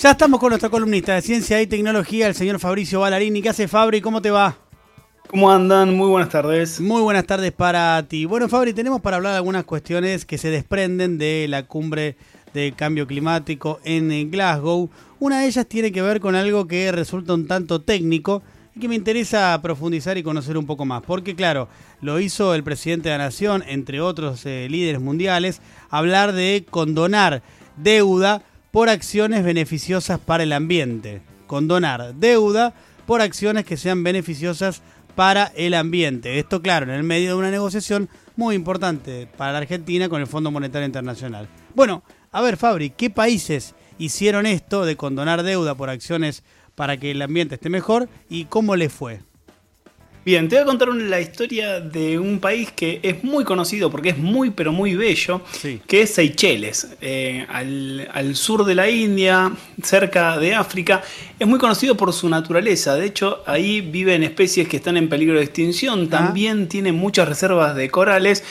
Ya estamos con nuestro columnista de Ciencia y Tecnología, el señor Fabricio Ballarini. ¿Qué hace Fabri? ¿Cómo te va? ¿Cómo andan? Muy buenas tardes. Muy buenas tardes para ti. Bueno, Fabri, tenemos para hablar de algunas cuestiones que se desprenden de la cumbre de cambio climático en Glasgow. Una de ellas tiene que ver con algo que resulta un tanto técnico y que me interesa profundizar y conocer un poco más. Porque claro, lo hizo el presidente de la Nación, entre otros eh, líderes mundiales, hablar de condonar deuda por acciones beneficiosas para el ambiente. Condonar deuda por acciones que sean beneficiosas para el ambiente. Esto, claro, en el medio de una negociación muy importante para la Argentina con el Fondo Monetario Internacional. Bueno, a ver, Fabri, ¿qué países hicieron esto de condonar deuda por acciones para que el ambiente esté mejor y cómo le fue? Bien, te voy a contar la historia de un país que es muy conocido porque es muy pero muy bello, que es Seychelles, eh, al, sur de la India, cerca de África. Es muy conocido por su naturaleza, de hecho ahí viven especies que están en peligro de extinción, ah. también tiene muchas reservas de corales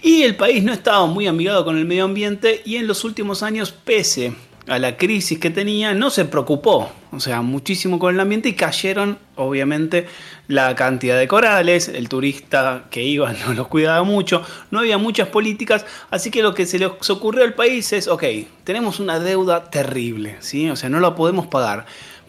y el país no estaba muy amigado con el medio ambiente y en los últimos años, pese a la crisis que tenía, no se preocupó, o sea, muchísimo con el ambiente y cayeron, obviamente, la cantidad de corales, el turista que iba no los cuidaba mucho, no había muchas políticas, así que lo que se les ocurrió al país es, ok, tenemos una deuda terrible, ¿sí? O sea, no la podemos pagar,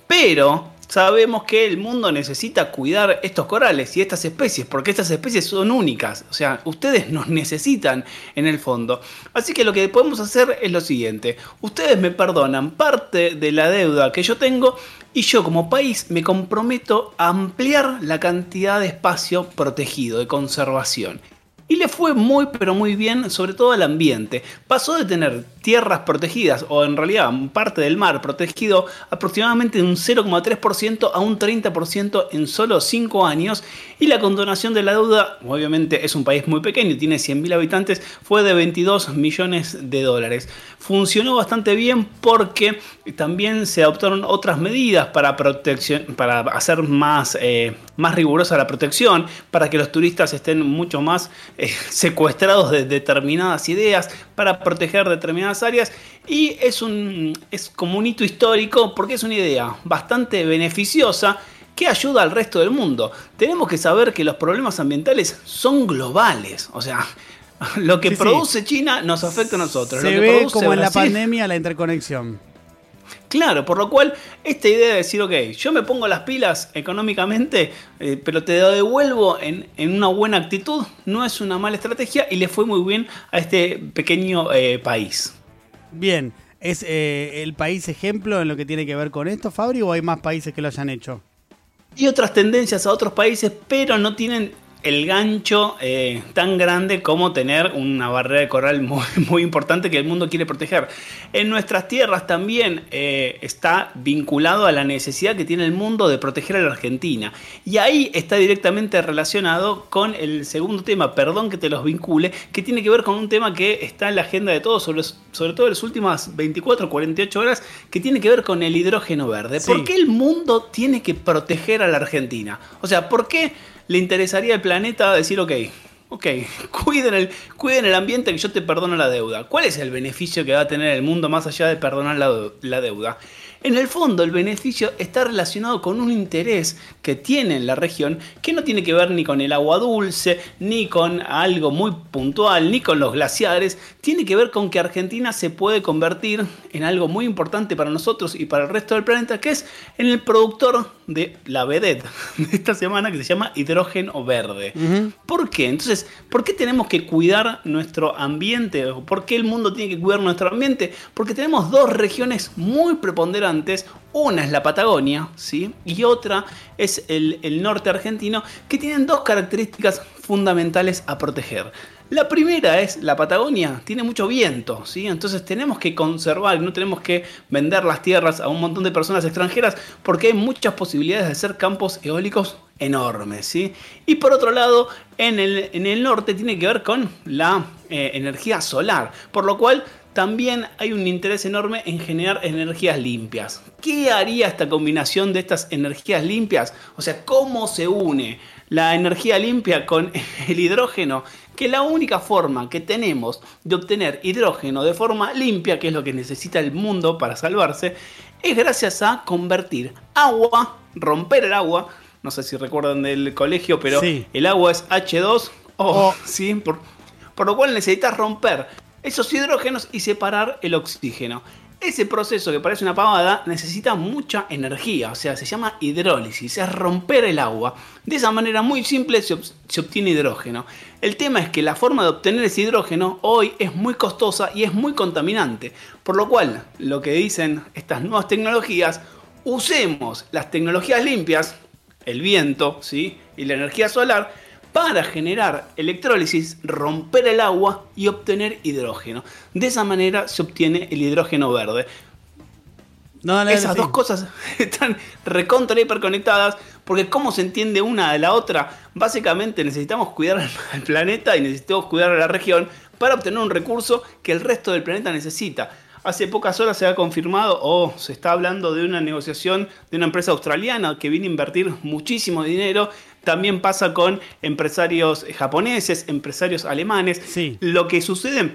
pero sabemos que el mundo necesita cuidar estos corales y estas especies, porque estas especies son únicas, o sea, ustedes nos necesitan en el fondo. Así que lo que podemos hacer es lo siguiente, ustedes me perdonan parte de la deuda que yo tengo y yo como país me comprometo a ampliar la cantidad de espacio protegido, de conservación. Y le fue muy pero muy bien, sobre todo al ambiente. Pasó de tener tierras protegidas, o en realidad parte del mar protegido, aproximadamente un 0,3% a un 30% en solo 5 años. Y la condonación de la deuda, obviamente es un país muy pequeño, tiene 100.000 habitantes, fue de 22 millones de dólares. Funcionó bastante bien porque también se adoptaron otras medidas para, protección, para hacer más, eh, más rigurosa la protección, para que los turistas estén mucho más eh, secuestrados de determinadas ideas, para proteger determinadas áreas. Y es, un, es como un hito histórico porque es una idea bastante beneficiosa que ayuda al resto del mundo. Tenemos que saber que los problemas ambientales son globales. O sea, lo que produce China nos afecta a nosotros. Se ve como en la pandemia la interconexión. Claro, por lo cual esta idea de decir, ok, yo me pongo las pilas económicamente, eh, pero te devuelvo en, una buena actitud, no es una mala estrategia y le fue muy bien a este pequeño eh, país. Bien, ¿es eh, el país ejemplo en lo que tiene que ver con esto, Fabri, o hay más países que lo hayan hecho? Y otras tendencias a otros países, pero no tienen el gancho eh, tan grande como tener una barrera de coral muy, muy, importante que el mundo quiere proteger. En nuestras tierras también eh, está vinculado a la necesidad que tiene el mundo de proteger a la Argentina. Y ahí está directamente relacionado con el segundo tema, perdón que te los vincule, que tiene que ver con un tema que está en la agenda de todos, sobre, sobre todo en las últimas 24 o 48 horas, que tiene que ver con el hidrógeno verde. ¿Por qué el mundo tiene que proteger a la Argentina? O sea, ¿por qué le interesaría al planeta decir, ok, ok, cuiden el, cuiden el ambiente que yo te perdono la deuda. ¿Cuál es el beneficio que va a tener el mundo más allá de perdonar la deuda? En el fondo, el beneficio está relacionado con un interés que tiene la región que no tiene que ver ni con el agua dulce, ni con algo muy puntual, ni con los glaciares. Tiene que ver con que Argentina se puede convertir en algo muy importante para nosotros y para el resto del planeta, que es en el productor de la vedette de esta semana que se llama hidrógeno verde. ¿Por qué? Entonces, ¿por qué tenemos que cuidar nuestro ambiente? ¿Por qué el mundo tiene que cuidar nuestro ambiente? Porque tenemos dos regiones muy preponderantes una es la Patagonia, ¿sí? Y otra es el, norte argentino, que tienen dos características fundamentales a proteger. La primera es la Patagonia, tiene mucho viento, ¿sí? entonces tenemos que conservar, no tenemos que vender las tierras a un montón de personas extranjeras porque hay muchas posibilidades de hacer campos eólicos enormes. ¿sí? Y por otro lado, en el, en el norte tiene que ver con la eh, energía solar, por lo cual también hay un interés enorme en generar energías limpias. ¿Qué haría esta combinación de estas energías limpias? O sea, ¿cómo se une la energía limpia con el hidrógeno? Que la única forma que tenemos de obtener hidrógeno de forma limpia, que es lo que necesita el mundo para salvarse, es gracias a convertir agua, romper el agua, no sé si recuerdan del colegio, pero el agua es H2O, oh. ¿sí? Por, por lo cual necesitas romper esos hidrógenos y separar el oxígeno. Ese proceso que parece una pavada necesita mucha energía, o sea, se llama hidrólisis, es romper el agua. De esa manera muy simple se, obtiene hidrógeno. El tema es que la forma de obtener ese hidrógeno hoy es muy costosa y es muy contaminante, por lo cual lo que dicen estas nuevas tecnologías, usemos las tecnologías limpias, el viento ¿sí? y la energía solar, para generar electrólisis, romper el agua y obtener hidrógeno. De esa manera se obtiene el hidrógeno verde. Esas dos cosas están recontra hiperconectadas porque cómo se entiende una de la otra, básicamente necesitamos cuidar al planeta y necesitamos cuidar a la región para obtener un recurso que el resto del planeta necesita. Hace pocas horas se ha confirmado o se está hablando de una negociación de una empresa australiana que viene a invertir muchísimo dinero también pasa con empresarios japoneses, empresarios alemanes. Lo que sucede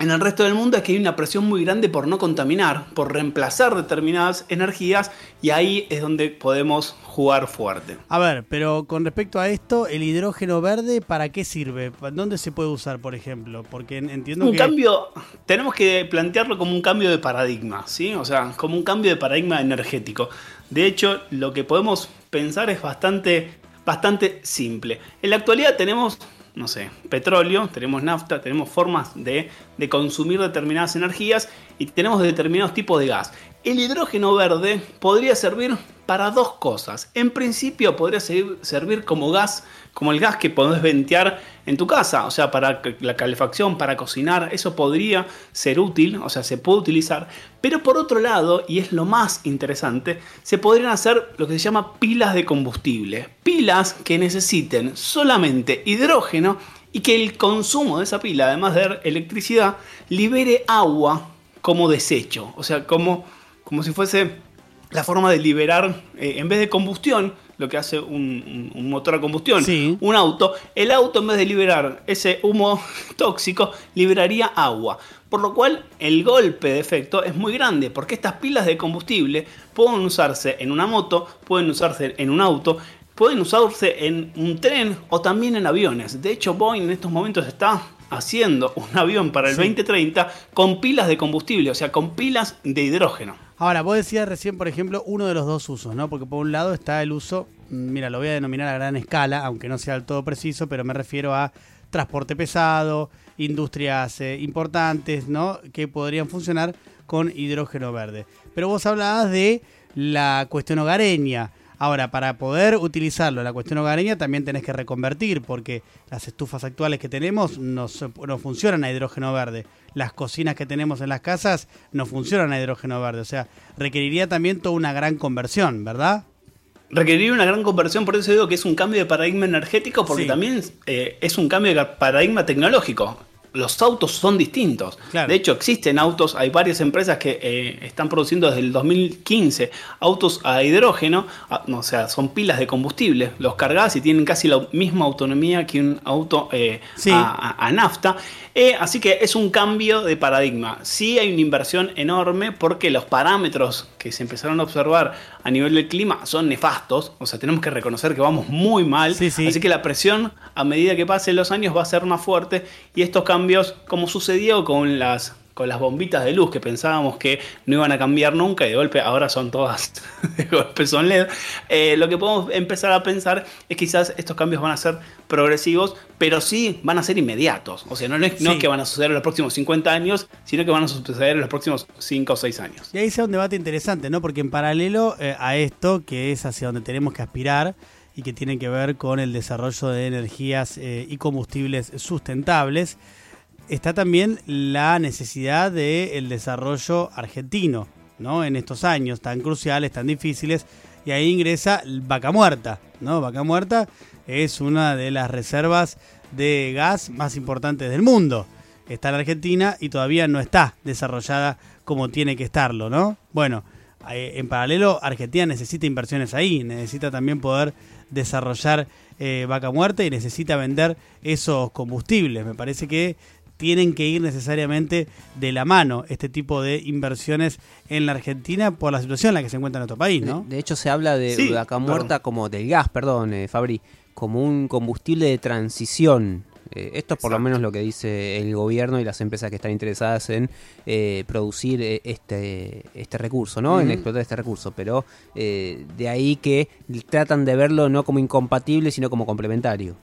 en el resto del mundo es que hay una presión muy grande por no contaminar, por reemplazar determinadas energías y ahí es donde podemos jugar fuerte. A ver, pero con respecto a esto, ¿el hidrógeno verde para qué sirve? ¿Dónde se puede usar, por ejemplo? Porque entiendo un cambio, tenemos que plantearlo como un cambio de paradigma, ¿sí? O sea, como un cambio de paradigma energético. De hecho, lo que podemos pensar es bastante bastante simple. En la actualidad tenemos, no sé, petróleo, tenemos nafta, tenemos formas de, de consumir determinadas energías y tenemos determinados tipos de gas. El hidrógeno verde podría servir para dos cosas. En principio podría servir como gas, como el gas que podés ventear en tu casa, o sea, para la calefacción, para cocinar, eso podría ser útil, o sea, se puede utilizar. Pero por otro lado, y es lo más interesante, se podrían hacer lo que se llama pilas de combustible. Pilas que necesiten solamente hidrógeno y que el consumo de esa pila, además de electricidad, libere agua como desecho, o sea, como, como si fuese la forma de liberar, eh, en vez de combustión, lo que hace un, motor a combustión, un auto, el auto en vez de liberar ese humo tóxico, liberaría agua. Por lo cual el golpe de efecto es muy grande, porque estas pilas de combustible pueden usarse en una moto, pueden usarse en un auto, pueden usarse en un tren o también en aviones. De hecho, Boeing en estos momentos está haciendo un avión para el 2030 con pilas de combustible, o sea, con pilas de hidrógeno. Ahora, vos decías recién, por ejemplo, uno de los dos usos, ¿no? Porque por un lado está el uso, mm, mira, lo voy a denominar a gran escala, aunque no sea del todo preciso, pero me refiero a transporte pesado, industrias eh, importantes, ¿no? Que podrían funcionar con hidrógeno verde. Pero vos hablabas de la cuestión hogareña. Ahora, para poder utilizarlo en la cuestión hogareña también tenés que reconvertir, porque las estufas actuales que tenemos no, no funcionan a hidrógeno verde las cocinas que tenemos en las casas no funcionan a hidrógeno verde. O sea, requeriría también toda una gran conversión, ¿verdad? Requeriría una gran conversión, por eso digo que es un cambio de paradigma energético, porque también eh, es un cambio de paradigma tecnológico los autos son distintos. De hecho, existen autos, hay varias empresas que eh, están produciendo desde el 2015 autos a hidrógeno, o sea, son pilas de combustible. Los cargas y tienen casi la misma autonomía que un auto eh, a, nafta. Eh, así que es un cambio de paradigma. Sí hay una inversión enorme porque los parámetros que se empezaron a observar a nivel del clima son nefastos. O sea, tenemos que reconocer que vamos muy mal. Así que la presión a medida que pasen los años va a ser más fuerte y estos cambios, como sucedió con las con las bombitas de luz que pensábamos que no iban a cambiar nunca y de golpe ahora son todas de golpe son LED. Eh, lo que podemos empezar a pensar es quizás estos cambios van a ser progresivos, pero sí van a ser inmediatos. O sea, no, es, que van a suceder en los próximos 50 años, sino que van a suceder en los próximos 5 o 6 años. Y ahí sea un debate interesante, ¿no? Porque en paralelo eh, a esto, que es hacia donde tenemos que aspirar, y que tiene que ver con el desarrollo de energías eh, y combustibles sustentables, está también la necesidad del desarrollo argentino, ¿no? En estos años tan cruciales, tan difíciles, y ahí ingresa Vaca Muerta, ¿no? Vaca Muerta es una de las reservas de gas más importantes del mundo. Está en Argentina y todavía no está desarrollada como tiene que estarlo, ¿no? Bueno, eh, en paralelo, Argentina necesita inversiones ahí, necesita también poder desarrollar eh, vaca muerta y necesita vender esos combustibles. Me parece que tienen que ir necesariamente de la mano este tipo de inversiones en la Argentina por la situación en la que se encuentra nuestro país, ¿no? De, hecho, se habla de vaca muerta como del gas, perdón, eh, Fabri, como un combustible de transición. Eh, esto es por lo menos lo que dice el gobierno y las empresas que están interesadas en eh, producir este, este recurso, ¿no? En explotar este recurso. Pero de ahí que tratan de verlo no como incompatible, sino como complementario.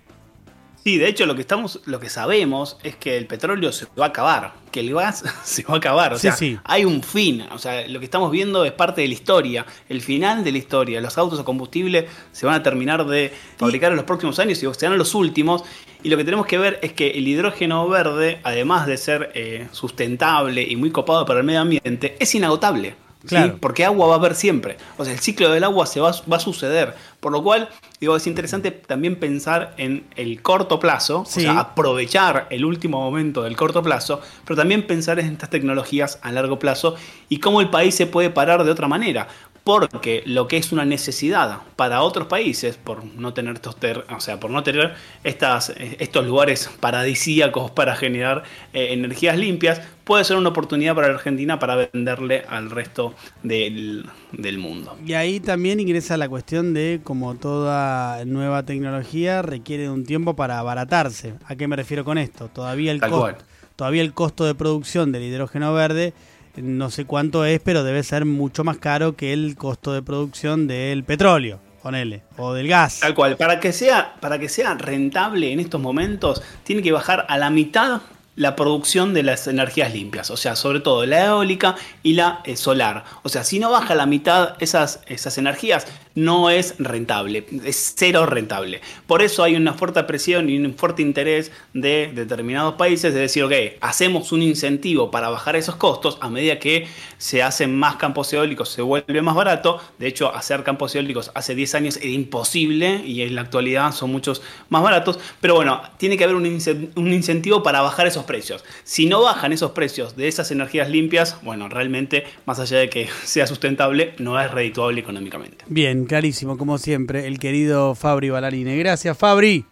Sí, de hecho lo que estamos, lo que sabemos es que el petróleo se va a acabar, que el gas se va a acabar. O sea, hay un fin. O sea, lo que estamos viendo es parte de la historia, el final de la historia. Los autos a combustible se van a terminar de fabricar en los próximos años y serán los últimos. Y lo que tenemos que ver es que el hidrógeno verde, además de ser eh, sustentable y muy copado para el medio ambiente, es inagotable. Claro. Porque agua va a haber siempre. O sea, el ciclo del agua se va, va, a suceder. Por lo cual, digo, es interesante también pensar en el corto plazo, o sea, aprovechar el último momento del corto plazo, pero también pensar en estas tecnologías a largo plazo y cómo el país se puede parar de otra manera porque lo que es una necesidad para otros países por no tener estos o sea por no tener estas, estos lugares paradisíacos para generar eh, energías limpias puede ser una oportunidad para la Argentina para venderle al resto del, del, mundo. Y ahí también ingresa la cuestión de como toda nueva tecnología requiere de un tiempo para abaratarse. A qué me refiero con esto todavía el costo todavía el costo de producción del hidrógeno verde no sé cuánto es, pero debe ser mucho más caro que el costo de producción del petróleo, ponele, o del gas. Tal cual, para que sea, para que sea rentable en estos momentos, tiene que bajar a la mitad la producción de las energías limpias, o sea, sobre todo la eólica y la eh, solar. O sea, si no baja la mitad esas, esas energías, no es rentable, es cero rentable. Por eso hay una fuerte presión y un fuerte interés de determinados países de decir, ok, hacemos un incentivo para bajar esos costos a medida que se hacen más campos eólicos, se vuelve más barato. De hecho, hacer campos eólicos hace 10 años era imposible y en la actualidad son muchos más baratos. Pero bueno, tiene que haber un, incentivo para bajar esos precios. Si no bajan esos precios de esas energías limpias, bueno, realmente, más allá de que sea sustentable, no es redituable económicamente. Bien clarísimo, como siempre, el querido Fabri Balarine. Gracias, Fabri.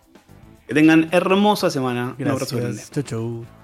Que tengan hermosa semana. Gracias. Un abrazo grande. Chau, chau.